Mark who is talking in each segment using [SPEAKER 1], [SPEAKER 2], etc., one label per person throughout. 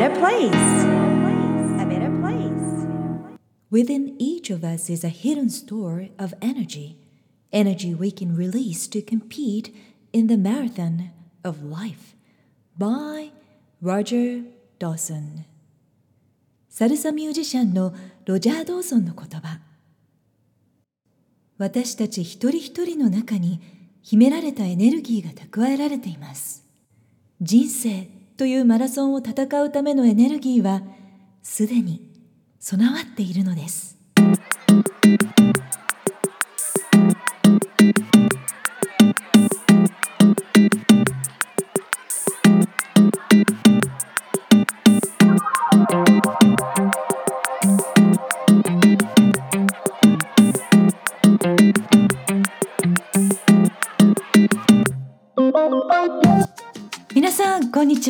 [SPEAKER 1] better place. A better place.
[SPEAKER 2] Within each of us is a hidden store of energy, energy we can release to compete in the marathon of life. By Roger Dawson サルサミュージシャンのロジャー・ドーソンの言葉私たち一人一人の中に秘められたエネルギーが蓄えられています人生というマラソンを戦うためのエネルギーはすでに備わっているのです。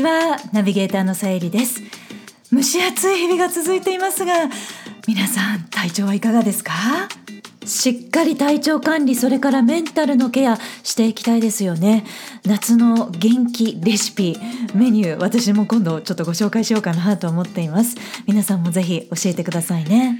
[SPEAKER 2] ちはナビゲーターのさゆりです。蒸し暑い日々が続いていますが皆さん体調はいかがですか？しっかり体調管理それからメンタルのケアしていきたいですよね。夏の元気レシピメニュー私も今度ちょっとご紹介しようかなと思っています。皆さんもぜひ教えてくださいね。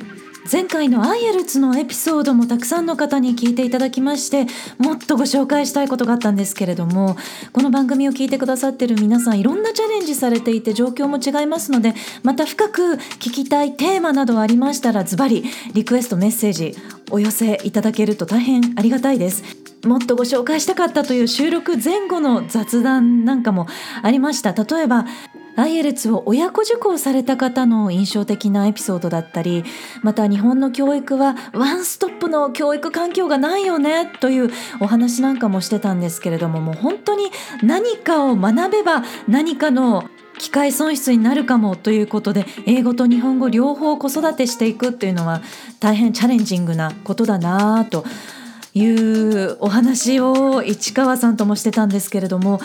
[SPEAKER 2] 前回のアイエルツのエピソードもたくさんの方に聞いていただきましてもっとご紹介したいことがあったんですけれどもこの番組を聞いてくださってる皆さんいろんなチャレンジされていて状況も違いますのでまた深く聞きたいテーマなどありましたらズバリリクエストメッセージお寄せいただけると大変ありがたいです。もっとご紹介したかったという収録前後の雑談なんかもありました。例えばアイエルツを親子受講された方の印象的なエピソードだったりまた日本の教育はワンストップの教育環境がないよねというお話なんかもしてたんですけれどももう本当に何かを学べば何かの機会損失になるかもということで英語と日本語両方子育てしていくっていうのは大変チャレンジングなことだなというお話を市川さんともしてたんですけれども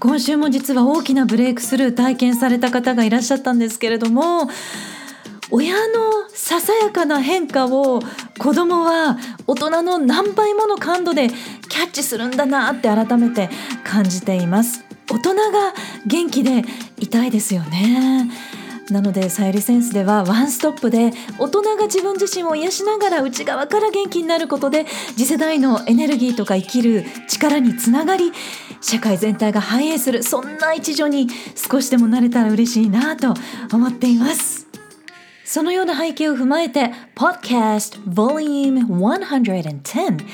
[SPEAKER 2] 今週も実は大きなブレイクスルー体験された方がいらっしゃったんですけれども親のささやかな変化を子供は大人の何倍もの感度でキャッチするんだなって改めて感じています。大人が元気でいたいですよね。なのでさゆりセンスではワンストップで大人が自分自身を癒しながら内側から元気になることで次世代のエネルギーとか生きる力につながり社会全体が反映するそんな一助に少しでもなれたら嬉しいなと思っています。そのような背景を踏まえて Podcast Volume 110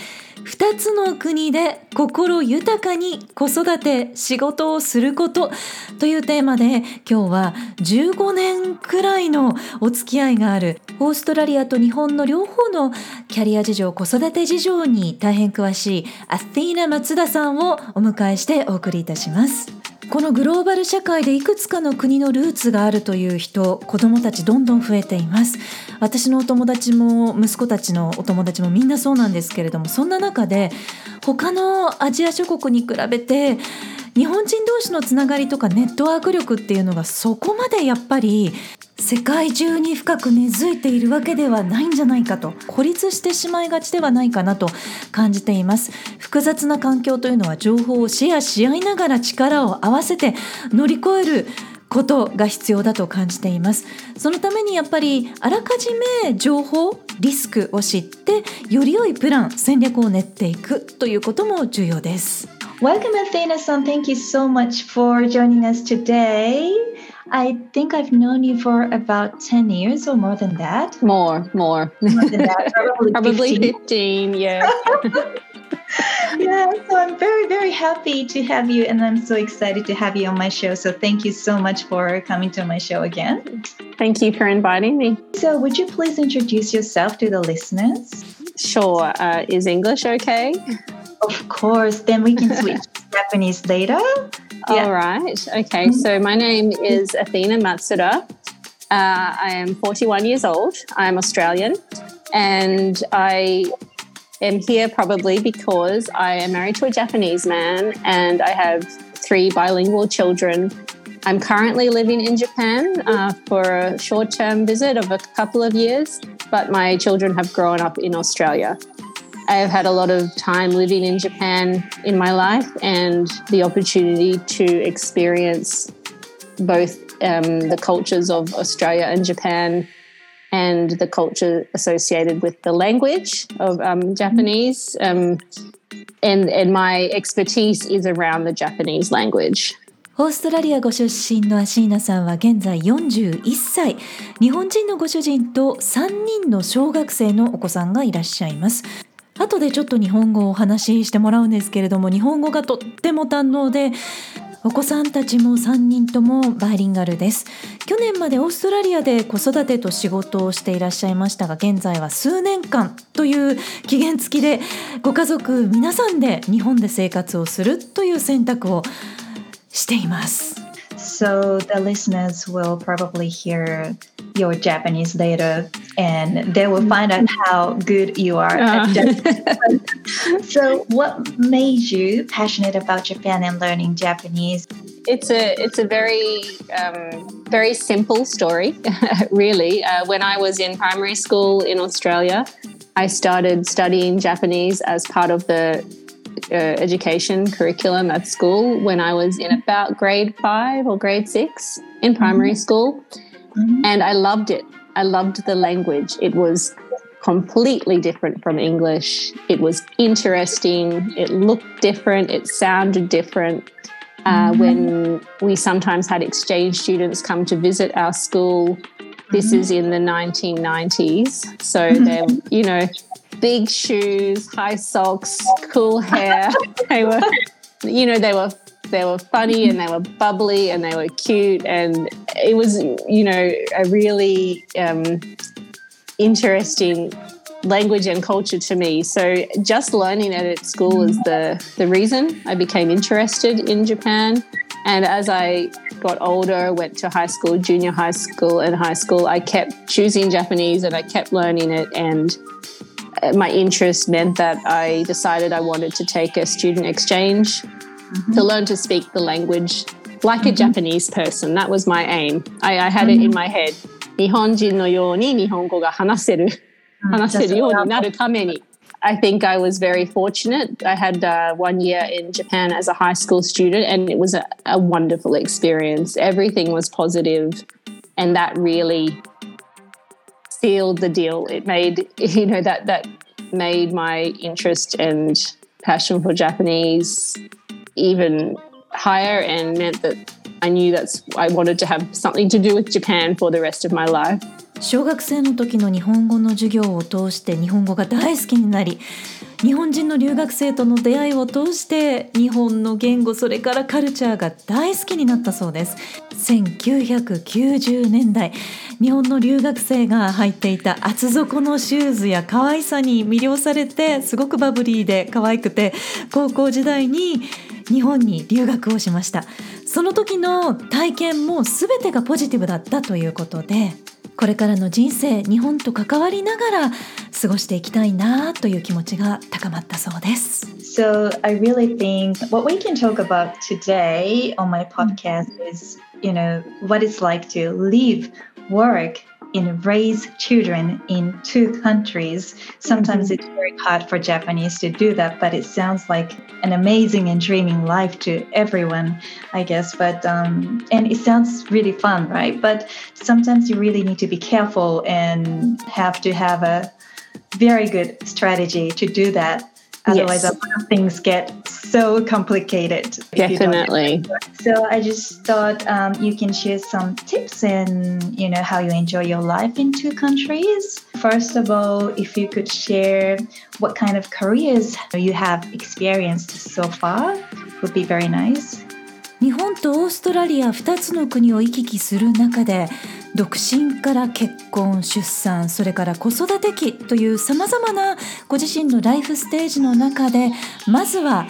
[SPEAKER 2] 2つの国で心豊かに子育て仕事をすることというテーマで今日は15年くらいのお付き合いがあるオーストラリアと日本の両方のキャリア事情子育て事情に大変詳しいアスティーナ松田さんをお迎えしてお送りいたします。このグローバル社会でいくつかの国のルーツがあるという人子どもたちどんどん増えています。私のお友達も息子たちのお友達もみんなそうなんですけれどもそんな中で他のアジア諸国に比べて日本人同士のつながりとかネットワーク力っていうのがそこまでやっぱり世界中に深く根付いているわけではないんじゃないかと孤立してしまいがちではないかなと感じています。複雑な環境というのは情報をシェアし合いながら力を合わせて乗り越えることが必要だと感じています。そのためにやっぱりあらかじめ情報リスクを知ってより良いプラン戦略を練っていくということも重要です。
[SPEAKER 1] Welcome, Athena-san. Thank you so much for joining us today. I think I've known you for about 10 years or more than that.
[SPEAKER 3] More, more.
[SPEAKER 1] More than that, probably,
[SPEAKER 3] Probably
[SPEAKER 1] 15.
[SPEAKER 3] 15, yeah.
[SPEAKER 1] yeah, so I'm very, very happy to have you, and I'm so excited to have you on my show. So thank you so much for coming to my show again.
[SPEAKER 3] Thank you for inviting me.
[SPEAKER 1] So, would you please introduce yourself to the listeners?
[SPEAKER 3] Sure. Uh, is English okay?
[SPEAKER 1] Of course, then we can switch to Japanese later. Yeah.
[SPEAKER 3] All right. Okay. So my name is Athena Matsuda. Uh, I am 41 years old. I'm Australian. And I am here probably because I am married to a Japanese man and I have three bilingual children. I'm currently living in Japan uh, for a short term visit of a couple of years, but my children have grown up in Australia. I have had a lot of time living in Japan in my life and the opportunity to experience both um, the cultures of Australia and Japan and the culture associated with the language of um, Japanese. Um, and, and my expertise is around the Japanese language.
[SPEAKER 2] オーストラリアご出身のアシーナさんは現在41歳日本人のご主人と3人の小学生のお子さんがいらっしゃいます 後でちょっと日本語をお話ししてもらうんですけれども日本語がとっても堪能でお子さんたちも3人ともバイリンガルです。去年までオーストラリアで子育てと仕事をしていらっしゃいましたが現在は数年間という期限付きでご家族皆さんで日本で生活をするという選択をしています。
[SPEAKER 1] So the listeners will probably hear your Japanese later and they will find out how good you are at Japanese. so what made you passionate about Japan and learning Japanese?
[SPEAKER 3] It's a it's a very um, very simple story, really. Uh, when I was in primary school in Australia, I started studying Japanese as part of the uh, education curriculum at school when I was in about grade five or grade six in primary mm-hmm. school. Mm-hmm. And I loved it. I loved the language. It was completely different from English. It was interesting. It looked different. It sounded different. Uh, mm-hmm. When we sometimes had exchange students come to visit our school, this mm-hmm. is in the 1990s. So they're, you know, big shoes, high socks, cool hair. they were, you know, they were they were funny and they were bubbly and they were cute and it was, you know, a really um, interesting language and culture to me. So just learning it at school was the the reason I became interested in Japan. And as I got older, went to high school, junior high school, and high school, I kept choosing Japanese and I kept learning it and my interest meant that I decided I wanted to take a student exchange mm-hmm. to learn to speak the language like mm-hmm. a Japanese person. That was my aim. I, I had mm-hmm. it in mm-hmm. my head. 日本人のように日本語が話せる、話せるようになるために。I think I was very fortunate. I had uh, one year in Japan as a high school student, and it was a, a wonderful experience. Everything was positive, and that really sealed the deal. It made you know that that made my interest and passion for Japanese even higher and meant that I knew that's I wanted to have something to do with Japan for the rest of my life.
[SPEAKER 2] 小学生の時の日本語の授業を通して日本語が大好きになり日本人の留学生との出会いを通して日本の言語それからカルチャーが大好きになったそうです1990年代日本の留学生が履いていた厚底のシューズや可愛さに魅了されてすごくバブリーで可愛くて高校時代に日本に留学をしましたその時の体験も全てがポジティブだったということでこれからの人生日本と関わりながら過ごしていきたいなという気持ちが高まったそうです。
[SPEAKER 1] So I really think what we can talk about today on my podcast is, you know, what it's like to live, work and raise children in two countries. Sometimes it's very hard for Japanese to do that, but it sounds like an amazing and dreaming life to everyone, I guess. But um, and it sounds really fun, right? But sometimes you really need to be careful and have to have a very good strategy to do that Otherwise, yes. a lot of things get so complicated.
[SPEAKER 3] Definitely.
[SPEAKER 1] So I just thought um, you can share some tips and you know how you enjoy your life in two countries. First of all, if you could share what kind of careers you have experienced so far, would be very nice.
[SPEAKER 2] 日本とオーストラリア2つの国を行き来する中で独身から結婚出産それから子育て期というさまざまなご自身のライフステージの中でまずは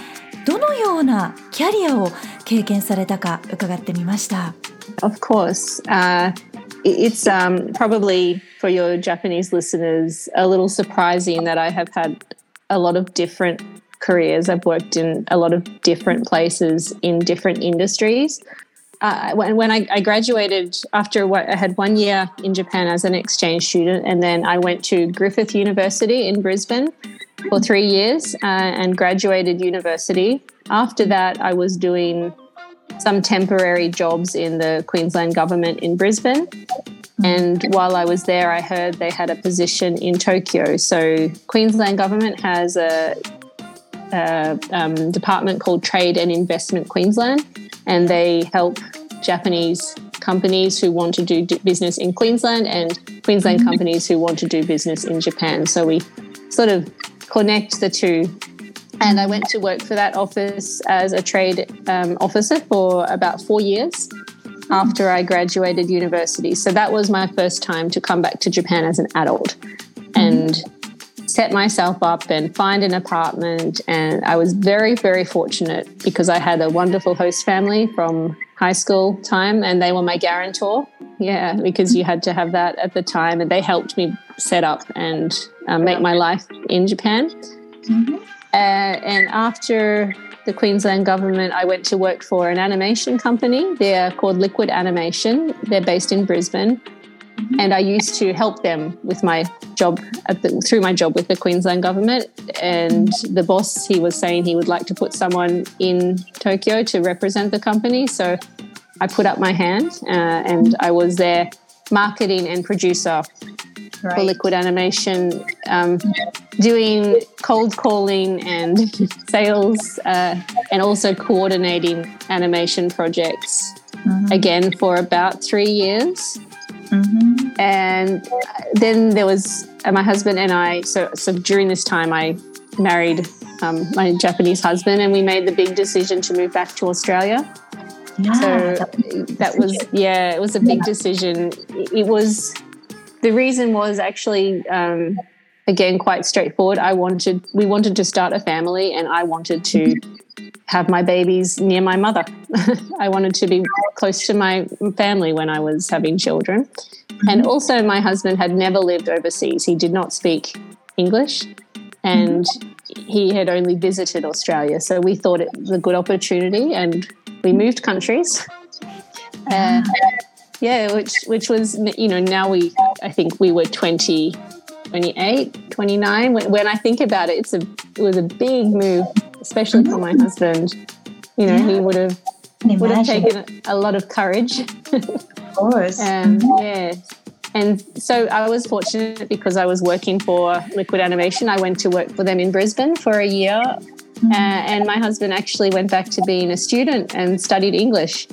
[SPEAKER 2] どのようなキャリアを経験されたか伺ってみました。
[SPEAKER 3] Of course.、Uh it's um, probably for your Japanese listeners a little surprising that I have had a lot of different careers. I've worked in a lot of different places in different industries. uh, when, when I, I, graduated after what I had one year in Japan as an exchange student, and then I went to Griffith University in Brisbane for three years uh, and graduated university. After that, I was doing some temporary jobs in the Queensland government in Brisbane. And while I was there, I heard they had a position in Tokyo. So, Queensland government has a, a um, department called Trade and Investment Queensland, and they help Japanese companies who want to do business in Queensland and Queensland companies who want to do business in Japan. So, we sort of connect the two and I went to work for that office as a trade um, officer for about four years after I graduated university. So that was my first time to come back to Japan as an adult and set myself up and find an apartment. And I was very, very fortunate because I had a wonderful host family from high school time and they were my guarantor. Yeah, because you had to have that at the time. And they helped me set up and uh, make my life in Japan. Mm-hmm. Uh, and after the Queensland government, I went to work for an animation company. They're called Liquid Animation. They're based in Brisbane. And I used to help them with my job the, through my job with the Queensland government. And the boss, he was saying he would like to put someone in Tokyo to represent the company. So I put up my hand uh, and I was their marketing and producer right. for Liquid Animation, um, doing cold calling and sales, uh, and also coordinating animation projects mm-hmm. again for about three years. Mm-hmm. And then there was uh, my husband and I. So, so during this time, I married um, my Japanese husband, and we made the big decision to move back to Australia. Yeah, so that was yeah, it was a big yeah. decision. It was the reason was actually um, again quite straightforward. I wanted we wanted to start a family, and I wanted to have my babies near my mother. I wanted to be close to my family when I was having children. Mm-hmm. And also, my husband had never lived overseas. He did not speak English and mm-hmm. he had only visited Australia. So we thought it was a good opportunity and we moved countries. Uh, yeah, which which was you know now we I think we were 20, 28, 29. When, when I think about it, it's a it was a big move, especially for my husband. You know, yeah. he would have would have taken a lot of courage.
[SPEAKER 1] of course.
[SPEAKER 3] um, yeah. And so I was fortunate because I was working for Liquid Animation. I went to work for them in Brisbane for a year. Mm-hmm. Uh, and my husband actually went back to being a student and studied English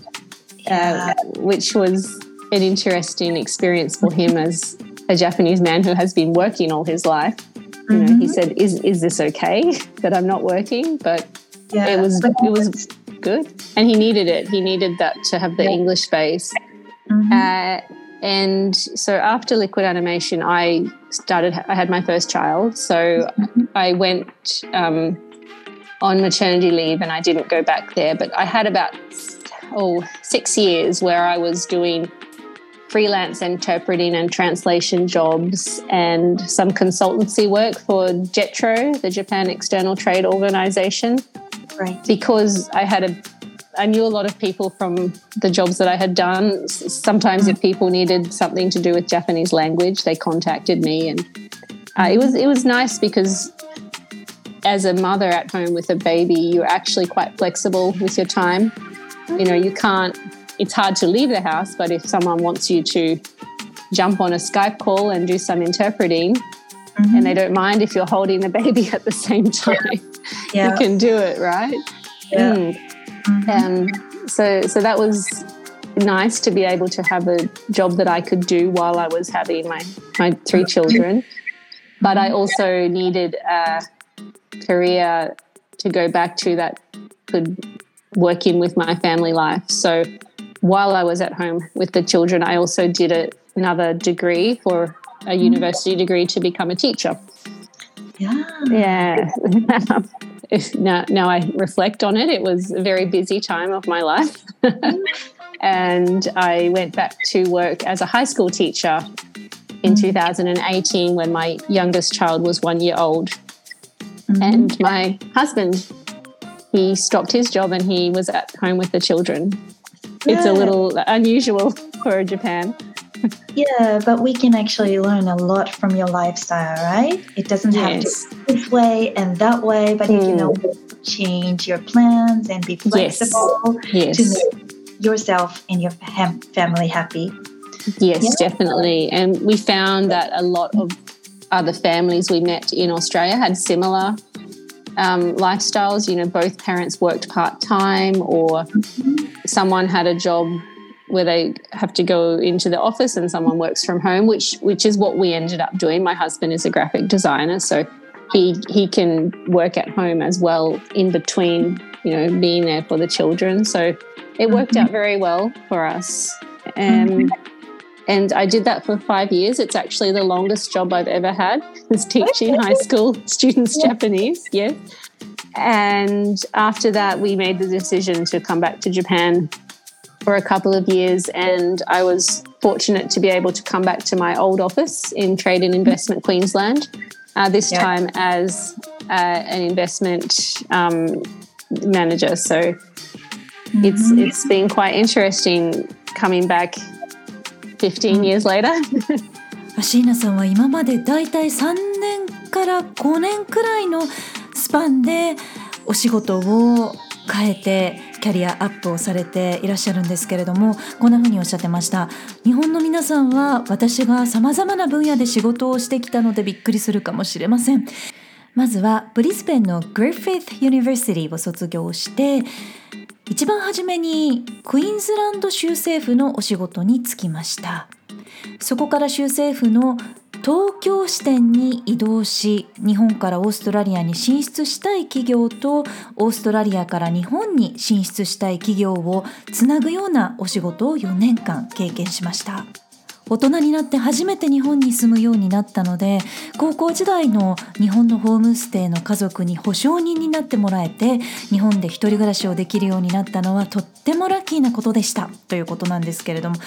[SPEAKER 3] uh, which was an interesting experience for him as a Japanese man who has been working all his life. You know, mm-hmm. he said, "Is is this okay that I'm not working?" But yeah. it was it was good, and he needed it. He needed that to have the yeah. English base. Mm-hmm. Uh, and so after Liquid Animation, I started. I had my first child, so mm-hmm. I went um, on maternity leave, and I didn't go back there. But I had about oh, six years where I was doing freelance interpreting and translation jobs and some consultancy work for JETRO, the Japan External Trade Organization.
[SPEAKER 1] Right.
[SPEAKER 3] Because I had a I knew a lot of people from the jobs that I had done. Sometimes, if people needed something to do with Japanese language, they contacted me, and uh, it was it was nice because as a mother at home with a baby, you're actually quite flexible with your time. You know, you can't, it's hard to leave the house, but if someone wants you to jump on a Skype call and do some interpreting, mm-hmm. and they don't mind if you're holding the baby at the same time, yeah. you can do it, right?
[SPEAKER 1] Yeah. Mm.
[SPEAKER 3] Mm-hmm. Um, so, so that was nice to be able to have a job that I could do while I was having my, my three children. But I also needed a career to go back to that could work in with my family life. So while I was at home with the children, I also did a, another degree for a university degree to become a teacher.
[SPEAKER 1] Yeah.
[SPEAKER 3] Yeah. now, now I reflect on it, it was a very busy time of my life. and I went back to work as a high school teacher in mm. 2018 when my youngest child was one year old. Mm-hmm. And my husband he stopped his job and he was at home with the children. Yeah. It's a little unusual for Japan.
[SPEAKER 1] yeah, but we can actually learn a lot from your lifestyle, right? It doesn't have yes. to be this way and that way, but mm. you know, change your plans and be flexible
[SPEAKER 3] yes.
[SPEAKER 1] to make yourself and your fam- family happy.
[SPEAKER 3] Yes,
[SPEAKER 1] Yeah.
[SPEAKER 3] definitely. And we found that a lot of other families we met in Australia had similar um, lifestyles. You know, both parents worked part time, or someone had a job where they have to go into the office and someone works from home, which which is what we ended up doing. My husband is a graphic designer, so he he can work at home as well in between, you know, being there for the children. So it worked out very well for us. Um, and I did that for five years. It's actually the longest job I've ever had is teaching high school students Japanese. Yes. And after that, we made the decision to come back to Japan for a couple of years. And I was fortunate to be able to come back to my old office in Trade and Investment Queensland, uh, this
[SPEAKER 1] Yeah.
[SPEAKER 3] time as uh, an investment um, manager. So it's it's been quite interesting coming back 15 years later.
[SPEAKER 2] アシーナさんは今までだいたい3年から5年くらいのス パンでお仕事を変えてキャリアアップをされていらっしゃるんですけれどもこんな風におっしゃってました。日本の皆さんは私がさまざまな分野で仕事をしてきたのでびっくりするかもしれません。まずはブリスベンのグリフィス・ユニバーシティを卒業して一番初めにクイーンズランド州政府のお仕事に就きました。そこから州政府の東京支店に移動し日本からオーストラリアに進出したい企業とオーストラリアから日本に進出したい企業をつなぐようなお仕事を4年間経験しました。大人になって初めて日本に住むようになったので高校時代の日本のホームステイの家族に保証人になってもらえて日本で一人暮らしをできるようになったのはとってもラッキーなことでした。ということなんですけれども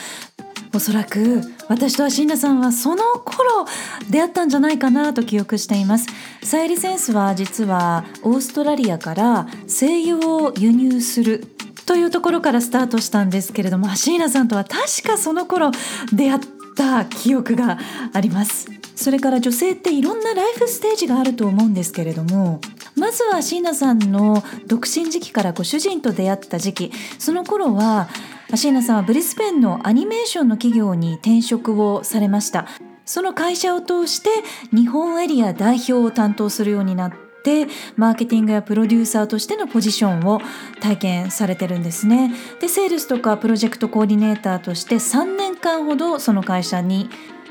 [SPEAKER 2] おそらく私とアシンナさんはその頃出会ったんじゃないかなと記憶しています。サイリセンスは実はオーストラリアから精油を輸入するというところからスタートしたんですけれどもアシーナさんとは確かその頃出会った記憶があります。それから女性っていろんなライフステージがあると思うんですけれどもまずは椎名さんの独身時期からご主人と出会った時期その頃は椎名さんはブリスベンのアニメーションの企業に転職をされました。その会社を通して日本エリア代表を担当するようになってマーケティングやプロデューサーとしてのポジションを体験されてるんですね。でセールスとかプロジェクトコーディネーターとして3年間ほどその会社に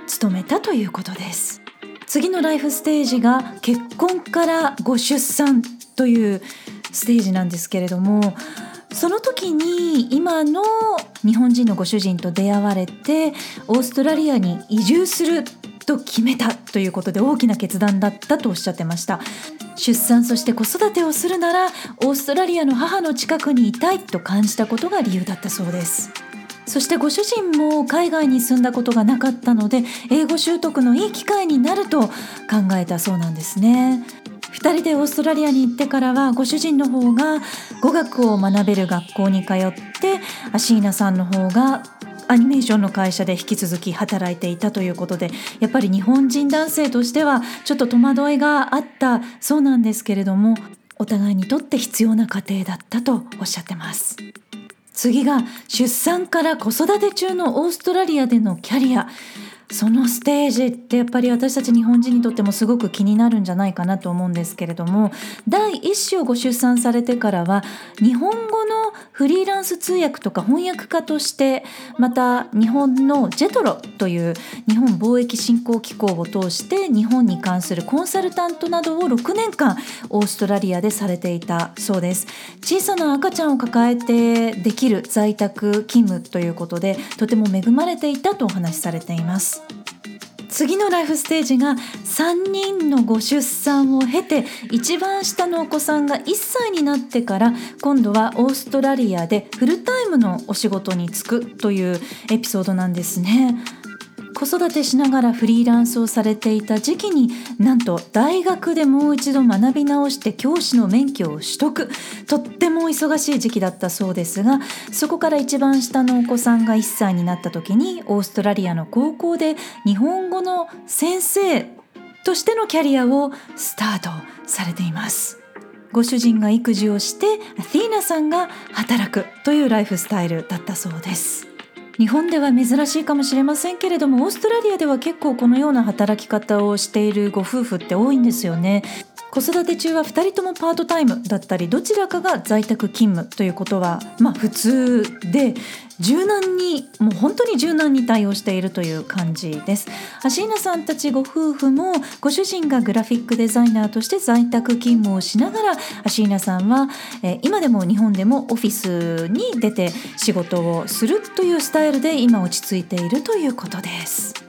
[SPEAKER 2] 勤めたということです。次のライフステージが結婚からご出産というステージなんですけれどもその時に今の日本人のご主人と出会われてオーストラリアに移住すると決めたということで大きな決断だったとおっしゃってました。出産そして子育てをするならオーストラリアの母の近くにいたいと感じたことが理由だったそうです。そしてご主人も海外に住んだことがなかったので英語習得のいい機会になると考えたそうなんですね。2人でオーストラリアに行ってからはご主人の方が語学を学べる学校に通ってアシーナさんの方がアニメーションの会社で引き続き働いていたということでやっぱり日本人男性としてはちょっと戸惑いがあったそうなんですけれどもお互いにとって必要な過程だったとおっしゃってます。次が出産から子育て中のオーストラリアでのキャリア。そのステージってやっぱり私たち日本人にとってもすごく気になるんじゃないかなと思うんですけれども第一子をご出産されてからは日本語のフリーランス通訳とか翻訳家としてまた日本のジェトロという日本貿易振興機構を通して日本に関するコンサルタントなどを6年間オーストラリアでされていたそうです。小さな赤ちゃんを抱えてできる在宅勤務ということでとても恵まれていたとお話しされています。次のライフステージが3人のご出産を経て一番下のお子さんが1歳になってから今度はオーストラリアでフルタイムのお仕事に就くというエピソードなんですね。子育てしながらフリーランスをされていた時期になんと大学でもう一度学び直して教師の免許を取得とっても忙しい時期だったそうですがそこから一番下のお子さんが1歳になった時にオーストラリアの高校で日本語の先生としてのキャリアをスタートされています。ご主人が育児をしてアティーナさんが働くというライフスタイルだったそうです日本では珍しいかもしれませんけれどもオーストラリアでは結構このような働き方をしているご夫婦って多いんですよね。子育て中は2人ともパートタイムだったりどちらかが在宅勤務ということはまあ普通で柔軟にもう本当に柔軟に対応しているという感じです。アシーナさんたちご夫婦もご主人がグラフィックデザイナーとして在宅勤務をしながらアシーナさんは、え今でも日本でもオフィスに出て仕事をするというスタイルで今落ち着いているということです。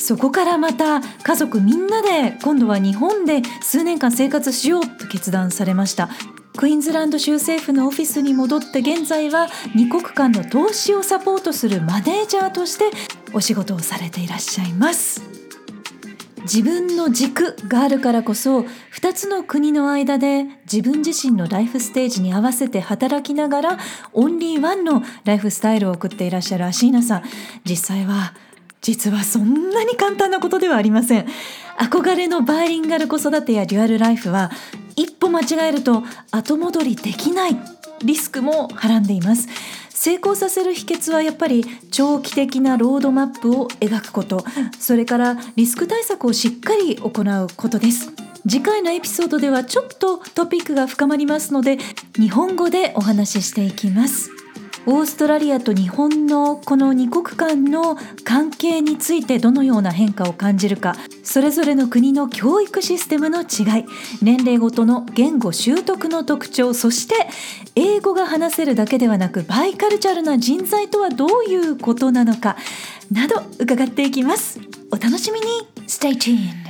[SPEAKER 2] そこからまた家族みんなで今度は日本で数年間生活しようと決断されました。クイーンズランド州政府のオフィスに戻って現在は2国間の投資をサポートするマネージャーとしてお仕事をされていらっしゃいます。自分の軸があるからこそ2つの国の間で自分自身のライフステージに合わせて働きながらオンリーワンのライフスタイルを送っていらっしゃるアシーナさん。実際は実はそんなに簡単なことではありません。憧れのバイリンガル子育てやデュアルライフは一歩間違えると後戻りできないリスクもはらんでいます。成功させる秘訣はやっぱり長期的なロードマップを描くこと。それからリスク対策をしっかり行うことです。次回のエピソードではちょっとトピックが深まりますので日本語でお話ししていきます。オーストラリアと日本のこの2国間の関係についてどのような変化を感じるかそれぞれの国の教育システムの違い年齢ごとの言語習得の特徴そして英語が話せるだけではなくバイカルチャルな人材とはどういうことなのかなど伺っていきます。お楽しみに。Stay tuned.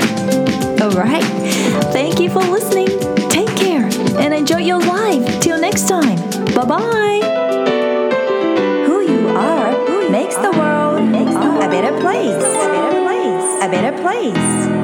[SPEAKER 2] Alright, thank you for listening. Take care and enjoy your life. Till next time. Bye bye. Who you are who makes the world a better place. A better place. A better place.